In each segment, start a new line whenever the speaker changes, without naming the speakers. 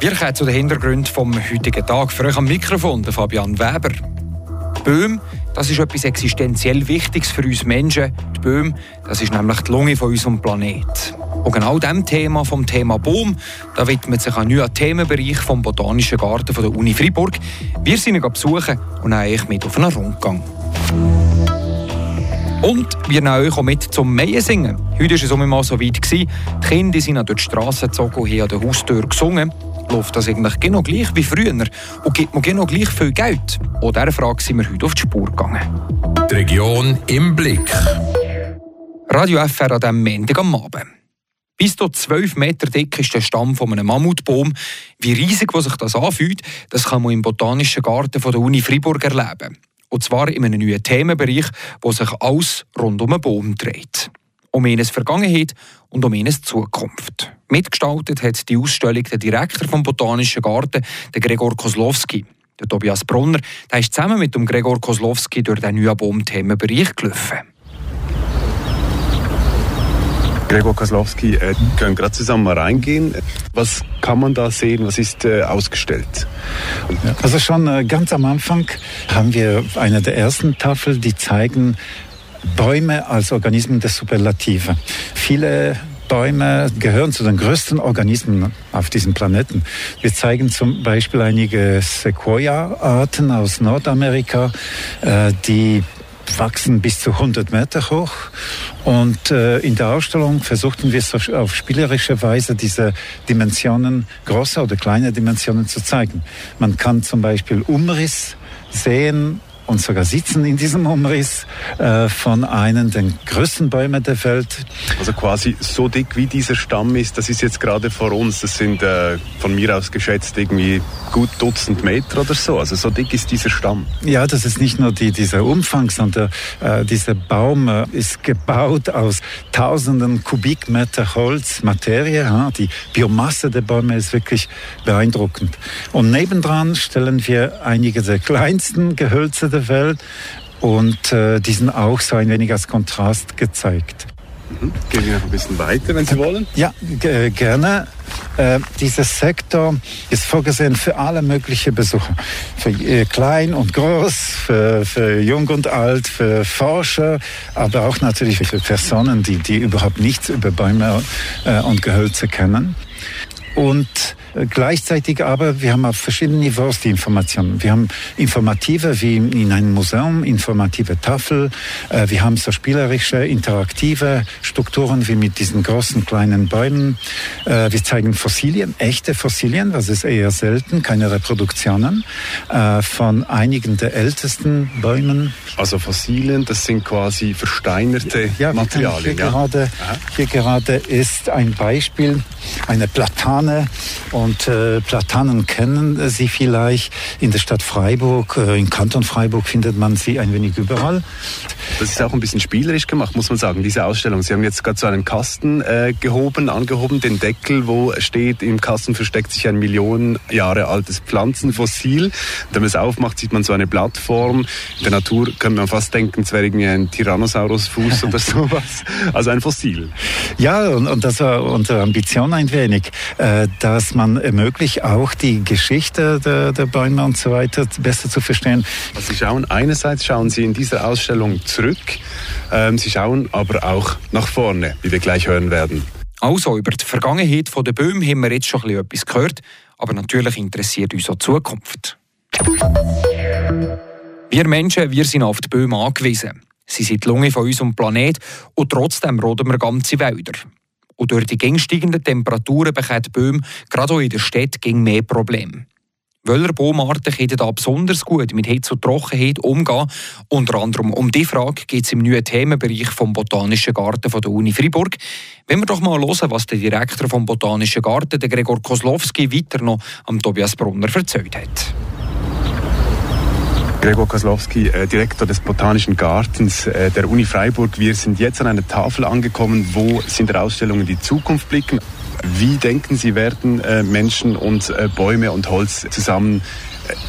Wir kommen zu den Hintergründen vom heutigen Tag. Für euch am Mikrofon der Fabian Weber. Böhm, das ist etwas existenziell Wichtiges für uns Menschen. Die Böhm, das ist nämlich die Lunge von unserem Planet. Und genau diesem Thema, vom Thema Baum, da widmet sich ein neuer Themenbereich vom Botanischen Garten von der Uni Freiburg. Wir sind ihn besuchen und nehmen mit auf einen Rundgang. Und wir nehmen euch auch mit zum Meien singen. Heute war es mal so weit. Die Kinder sind durch die Straße gezogen und haben an der Haustür gesungen läuft das eigentlich genau gleich wie früher und gibt mir genau gleich viel Geld? Und dieser Frage sind wir heute auf die Spur gegangen.
Die Region im Blick.
Radio FR an diesem Montag am Abend. Bis zu 12 Meter dick ist der Stamm von einem Mammutbaum. Wie riesig was sich das anfühlt, das kann man im Botanischen Garten von der Uni Freiburg erleben. Und zwar in einem neuen Themenbereich, wo sich alles rund um einen Baum dreht. Um eine Vergangenheit und um eine Zukunft. Mitgestaltet hat die Ausstellung der Direktor vom Botanischen Garten, der Gregor Kozlowski. Der Tobias Brunner der ist zusammen mit dem Gregor Kozlowski durch den neuen Baumthemenbereich gelaufen.
Gregor Kozlowski, äh, können gerade zusammen mal reingehen. Was kann man da sehen? Was ist äh, ausgestellt?
Also schon äh, ganz am Anfang haben wir eine der ersten Tafeln, die zeigen Bäume als Organismen der Superlative. Viele Bäume gehören zu den größten Organismen auf diesem Planeten. Wir zeigen zum Beispiel einige Sequoia-Arten aus Nordamerika, äh, die wachsen bis zu 100 Meter hoch. Und äh, in der Ausstellung versuchten wir auf spielerische Weise diese Dimensionen, große oder kleine Dimensionen zu zeigen. Man kann zum Beispiel Umriss sehen und sogar sitzen in diesem Umriss äh, von einem der größten Bäume der Welt.
Also quasi so dick wie dieser Stamm ist, das ist jetzt gerade vor uns, das sind äh, von mir aus geschätzt irgendwie gut Dutzend Meter oder so. Also so dick ist dieser Stamm.
Ja, das ist nicht nur die, dieser Umfang, sondern äh, dieser Baum äh, ist gebaut aus tausenden Kubikmeter Holz, Materie. Ja? Die Biomasse der Bäume ist wirklich beeindruckend. Und nebendran stellen wir einige der kleinsten Gehölze der der Welt und äh, die sind auch so ein wenig als Kontrast gezeigt.
Mhm. Gehen wir noch ein bisschen weiter, wenn Sie wollen?
Ja, gerne. Äh, dieser Sektor ist vorgesehen für alle möglichen Besucher. Für äh, klein und groß, für, für jung und alt, für Forscher, aber auch natürlich für Personen, die, die überhaupt nichts über Bäume äh, und Gehölze kennen. Und äh, gleichzeitig aber, wir haben auf verschiedenen Niveaus die Informationen. Wir haben informative, wie in einem Museum, informative Tafel. Äh, wir haben so spielerische, interaktive Strukturen wie mit diesen großen, kleinen Bäumen. Äh, wir zeigen Fossilien, echte Fossilien, was ist eher selten, keine Reproduktionen, von einigen der ältesten Bäumen.
Also Fossilien, das sind quasi versteinerte ja, Materialien.
Hier, ja. gerade, hier gerade ist ein Beispiel, eine Platane und äh, Platanen kennen Sie vielleicht. In der Stadt Freiburg, äh, im Kanton Freiburg findet man sie ein wenig überall.
Das ist auch ein bisschen spielerisch gemacht, muss man sagen, diese Ausstellung. Sie haben jetzt gerade so einen Kasten äh, gehoben, angehoben, den Deckel, wo steht, im Kasten versteckt sich ein Millionen Jahre altes Pflanzenfossil. Wenn man es aufmacht, sieht man so eine Plattform. In der Natur könnte man fast denken, es wäre irgendwie ein Tyrannosaurusfuß oder sowas. Also ein Fossil.
Ja, und, und das war unsere Ambition ein wenig, äh, dass man ermöglicht, auch die Geschichte der, der Bäume und so weiter besser zu verstehen.
Also Sie schauen, einerseits schauen Sie in dieser Ausstellung zurück, ähm, Sie schauen aber auch nach vorne, wie wir gleich hören werden.
Also, über die Vergangenheit der Bäume haben wir jetzt schon etwas gehört, aber natürlich interessiert uns auch die Zukunft. Wir Menschen wir sind auf die Bäume angewiesen. Sie sind die Lunge von unserem Planet und trotzdem roden wir ganze Wälder. Und durch die gängigenden Temperaturen bekommen die Bäume gerade auch in der Stadt mehr Probleme. Welche Baumarten können da besonders gut mit Hitze und Trockenheit umgehen? Unter anderem um diese Frage geht es im neuen Themenbereich vom Botanischen Garten von der Uni Freiburg. Wenn wir doch mal hören, was der Direktor vom Botanischen Garten, Gregor Kozlowski, weiter noch am Tobias Brunner erzählt hat.
Gregor Kozlowski, äh, Direktor des Botanischen Gartens äh, der Uni Freiburg. Wir sind jetzt an einer Tafel angekommen, wo Sie in der Ausstellung in die Zukunft blicken. Wie denken Sie, werden äh, Menschen und Bäume und Holz zusammen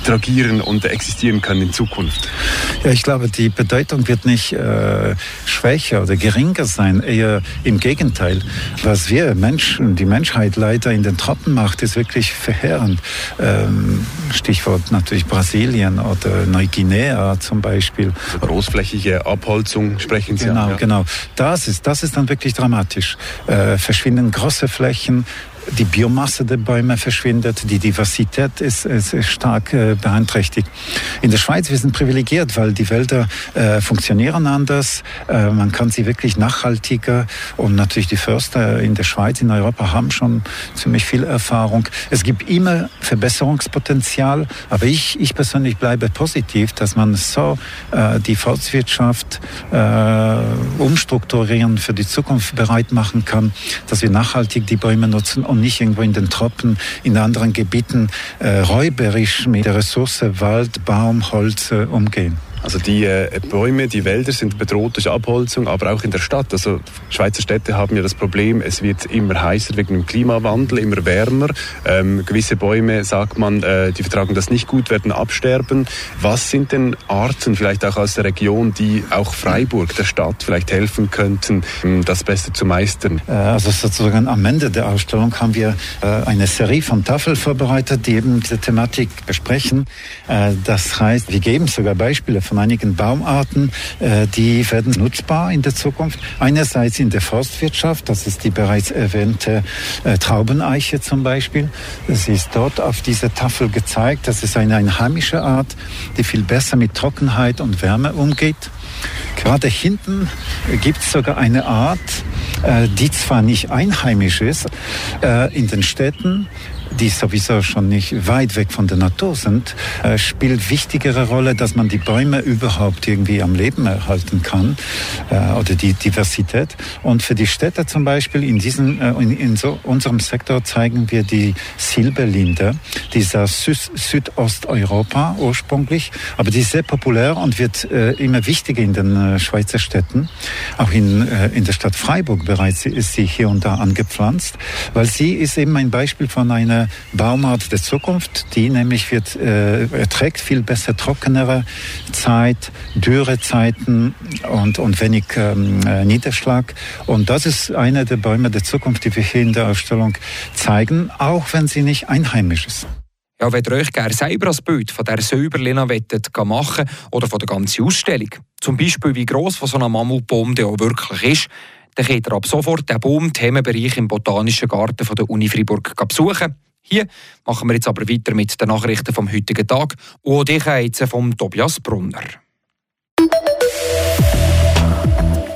tragieren und existieren können in Zukunft?
Ja, ich glaube, die Bedeutung wird nicht äh, schwächer oder geringer sein, eher im Gegenteil. Was wir Menschen, die Menschheit leider in den Tropen macht, ist wirklich verheerend. Ähm, Stichwort natürlich Brasilien oder Neuguinea zum Beispiel.
Also großflächige Abholzung sprechen Sie
genau,
an. Ja.
Genau, Das ist, das ist dann wirklich dramatisch. Äh, verschwinden große Flächen, die Biomasse der Bäume verschwindet, die Diversität ist, ist stark äh, beeinträchtigt. In der Schweiz wir sind privilegiert, weil die Wälder äh, funktionieren anders. Äh, man kann sie wirklich nachhaltiger und natürlich die Förster in der Schweiz, in Europa haben schon ziemlich viel Erfahrung. Es gibt immer Verbesserungspotenzial, aber ich, ich persönlich bleibe positiv, dass man so äh, die Volkswirtschaft äh, umstrukturieren für die Zukunft bereit machen kann, dass wir nachhaltig die Bäume nutzen und nicht irgendwo in den Tropen, in anderen Gebieten äh, räuberisch mit der Ressource Wald, Baum, Holz äh, umgehen.
Also die äh, Bäume, die Wälder sind bedroht durch Abholzung, aber auch in der Stadt. Also Schweizer Städte haben ja das Problem, es wird immer heißer wegen dem Klimawandel, immer wärmer. Ähm, gewisse Bäume, sagt man, äh, die vertragen das nicht gut, werden absterben. Was sind denn Arten, vielleicht auch aus der Region, die auch Freiburg, der Stadt, vielleicht helfen könnten, ähm, das Beste zu meistern?
Äh, also sozusagen am Ende der Ausstellung haben wir äh, eine Serie von Tafeln vorbereitet, die eben diese Thematik besprechen. Das heißt, wir geben sogar Beispiele von einigen Baumarten, äh, die werden nutzbar in der Zukunft. Einerseits in der Forstwirtschaft, das ist die bereits erwähnte äh, Traubeneiche zum Beispiel. Es ist dort auf dieser Tafel gezeigt. Das ist eine einheimische Art, die viel besser mit Trockenheit und Wärme umgeht. Gerade hinten gibt es sogar eine Art, äh, die zwar nicht einheimisch ist, in den Städten die sowieso schon nicht weit weg von der Natur sind, äh, spielt wichtigere Rolle, dass man die Bäume überhaupt irgendwie am Leben erhalten kann äh, oder die Diversität. Und für die Städte zum Beispiel in diesem äh, in, in so unserem Sektor zeigen wir die Silberlinde, die ist aus Sü Südosteuropa ursprünglich, aber die ist sehr populär und wird äh, immer wichtiger in den äh, Schweizer Städten. Auch in, äh, in der Stadt Freiburg bereits ist sie hier und da angepflanzt, weil sie ist eben ein Beispiel von einer Baumart der Zukunft, die nämlich wird, äh, erträgt viel besser trockenere Zeit, Dürrezeiten und, und wenig ähm, äh, Niederschlag. Und das ist einer der Bäume der Zukunft, die wir hier in der Ausstellung zeigen, auch wenn sie nicht einheimisch ist.
Ja, wenn ihr euch gerne selber ein Bild von dieser Säuberlina machen oder von der ganzen Ausstellung, zum Beispiel wie gross von so einem Mammutbaum der auch wirklich ist, dann könnt ihr ab sofort den Baum-Themenbereich im Botanischen Garten von der Uni Freiburg besuchen. Hier machen wir jetzt aber weiter mit den Nachrichten vom heutigen Tag und ich jetzt vom Tobias Brunner.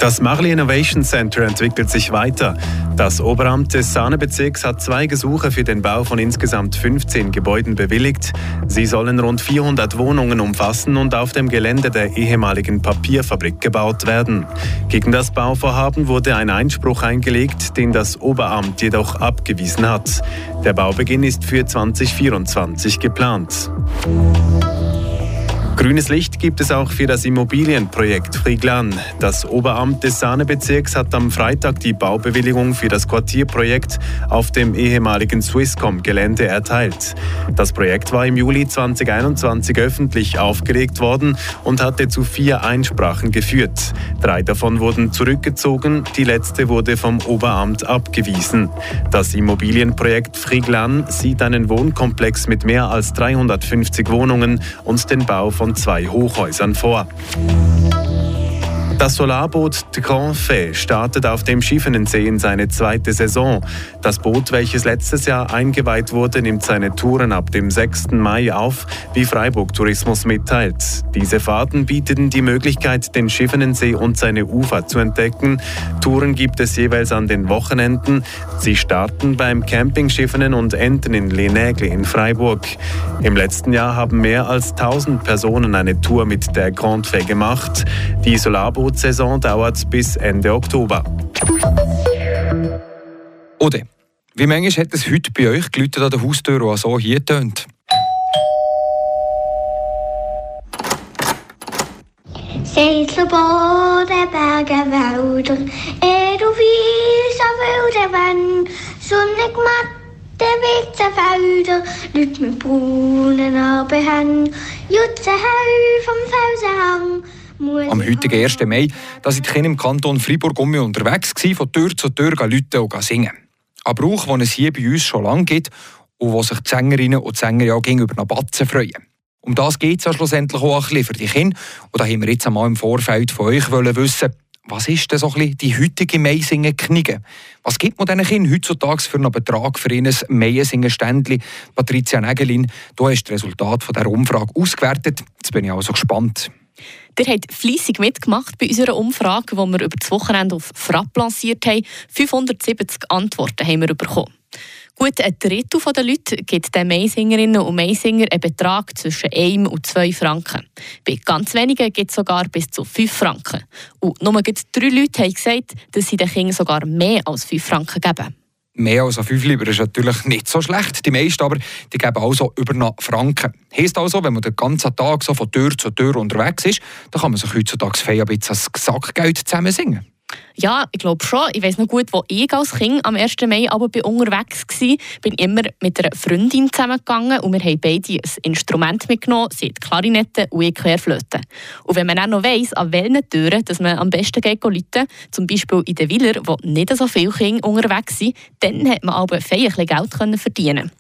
Das Marley Innovation Center entwickelt sich weiter. Das Oberamt des Sahnebezirks hat zwei Gesuche für den Bau von insgesamt 15 Gebäuden bewilligt. Sie sollen rund 400 Wohnungen umfassen und auf dem Gelände der ehemaligen Papierfabrik gebaut werden. Gegen das Bauvorhaben wurde ein Einspruch eingelegt, den das Oberamt jedoch abgewiesen hat. Der Baubeginn ist für 2024 geplant. Grünes Licht gibt es auch für das Immobilienprojekt Frieglan. Das Oberamt des Sahnebezirks hat am Freitag die Baubewilligung für das Quartierprojekt auf dem ehemaligen Swisscom-Gelände erteilt. Das Projekt war im Juli 2021 öffentlich aufgelegt worden und hatte zu vier Einsprachen geführt. Drei davon wurden zurückgezogen, die letzte wurde vom Oberamt abgewiesen. Das Immobilienprojekt Frieglan sieht einen Wohnkomplex mit mehr als 350 Wohnungen und den Bau von zwei Hochhäusern vor. Das Solarboot de Grand Fait startet auf dem Schiffenensee in seine zweite Saison. Das Boot, welches letztes Jahr eingeweiht wurde, nimmt seine Touren ab dem 6. Mai auf, wie Freiburg Tourismus mitteilt. Diese Fahrten bieten die Möglichkeit, den Schiffenensee und seine Ufer zu entdecken. Touren gibt es jeweils an den Wochenenden. Sie starten beim Camping Schiffenen und enden in Lenägle in Freiburg. Im letzten Jahr haben mehr als 1000 Personen eine Tour mit der Grand Fait gemacht. Die Solarboot Saison dauert bis Ende Oktober.
Ode, wie manchmal hat es heute bei euch die an der Haustür, die so hier tönt?
Selter Bade, Berge, Wälder, er du wieser wilde Wenn, sonnig matte Witzenfelder, Leute mit braunen Narben Jutze hell vom Felsenhang.
Am heutigen 1. Mai da sind die Kinder im Kanton Freiburg um unterwegs gewesen, von Tür zu Tür Leute und singen. Ein Brauch, den es hier bei uns schon lange gibt und wo sich die Sängerinnen und Sänger ja gegenüber nach Batzen freuen. Um das geht es ja schlussendlich auch ein bisschen für die Kinder. Und da haben wir jetzt einmal im Vorfeld von euch wollen wissen, was ist denn so ein bisschen die heutige Meisingen-Knigge? Was gibt man diesen Kindern heutzutage für einen Betrag für ihr Meisingen-Ständchen? Patricia Nägelin, du hast das Resultat von dieser Umfrage ausgewertet. Jetzt bin ich also gespannt.
Der hat fleissig mitgemacht bei unserer Umfrage, die wir über das Wochenende auf Frapp lanciert haben. 570 Antworten haben wir bekommen. Gut ein Drittel der Leute gibt den Maisingerinnen und Maisinger einen Betrag zwischen 1 und 2 Franken. Bei ganz wenigen gibt es sogar bis zu 5 Franken. Und nur drei Leute haben gesagt, dass sie den Kindern sogar mehr als 5 Franken geben.
Mehr als 5 Lieber ist natürlich nicht so schlecht. Die meisten aber die geben also über einen Franken. Heißt also, wenn man den ganzen Tag so von Tür zu Tür unterwegs ist, dann kann man sich heutzutage ein bisschen als Sackgeld zusammen singen.
Ja, ich glaube schon. Ich weiß noch gut, wo ich als Kind am 1. Mai aber bei unterwegs war. bin immer mit einer Freundin zusammengegangen und wir haben beide ein Instrument mitgenommen, sie hat Klarinette und ich Querflöte. Und wenn man auch noch weiss, an welchen Türen dass man am besten geht rufen, zum Beispiel in den Willer, wo nicht so viele Kinder unterwegs sind, dann hat man aber ein Geld verdienen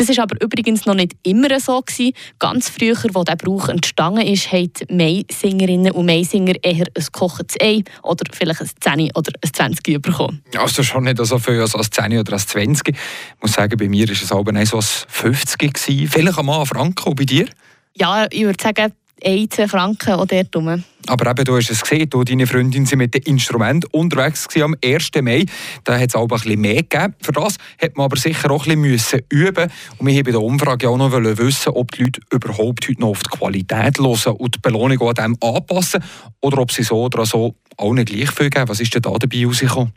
das ist aber übrigens noch nicht immer so gewesen. Ganz früher, als der Brauch entstanden ist, haben Maisingerinnen und Maisinger eher ein kochendes Ei oder vielleicht ein 10 oder ein 20 bekommen.
Also schon nicht so viel als ein 10 oder ein 20. Ich muss sagen, bei mir war es aber so ein 50 gewesen. Vielleicht einmal ein Franken, bei dir?
Ja, ich würde sagen, 1 Franken oder dort
aber eben, du hast es gesehen, du, deine Freundin sind mit dem Instrument unterwegs am 1. Mai. Da hat es auch ein bisschen mehr gegeben. Für das hat man aber sicher auch ein bisschen üben Und wir haben bei der Umfrage auch noch wissen, ob die Leute überhaupt heute noch auf die Qualität hören und die Belohnung an dem anpassen oder ob sie so oder so auch nicht gleich viel geben. Was ist denn da dabei rausgekommen?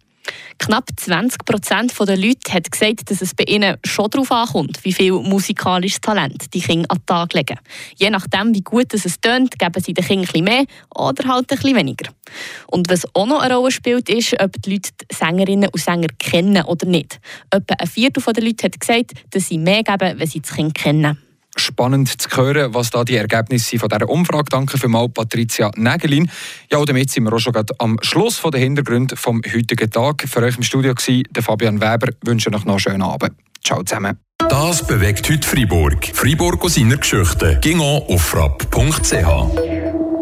Knapp 20 Prozent der Leute haben gesagt, dass es bei ihnen schon darauf ankommt, wie viel musikalisches Talent die Kinder an den Tag legen. Je nachdem, wie gut es tönt, geben sie den Kindern ein mehr oder halt bisschen weniger. Und was auch noch eine Rolle spielt, ist, ob die Leute die Sängerinnen und Sänger kennen oder nicht. Etwa ein Viertel der Leute hat gesagt, dass sie mehr geben, wenn sie das Kind kennen
spannend zu hören, was da die Ergebnisse sind von dieser Umfrage. Danke für mal Patricia Nägelin. Ja, und damit sind wir auch schon am Schluss von der Hintergründe vom heutigen Tag. Für euch im Studio war der Fabian Weber. Ich wünsche euch noch einen schönen Abend. Ciao zusammen.
Das bewegt heute Freiburg. Freiburg aus seiner Geschichte. Ging auf frapp.ch.